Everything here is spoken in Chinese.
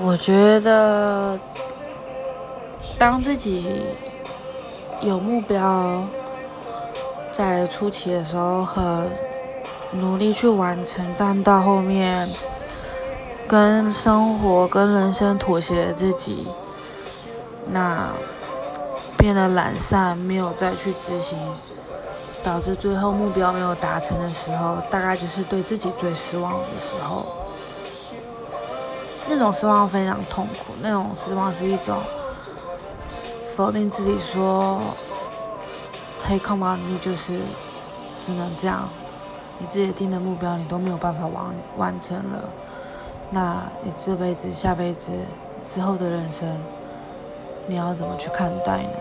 我觉得，当自己有目标，在初期的时候很努力去完成，但到后面跟生活、跟人生妥协自己，那变得懒散，没有再去执行，导致最后目标没有达成的时候，大概就是对自己最失望的时候。那种失望非常痛苦，那种失望是一种否定自己，说嘿，come on，你就是只能这样，你自己定的目标你都没有办法完完成了，那你这辈子、下辈子之后的人生，你要怎么去看待呢？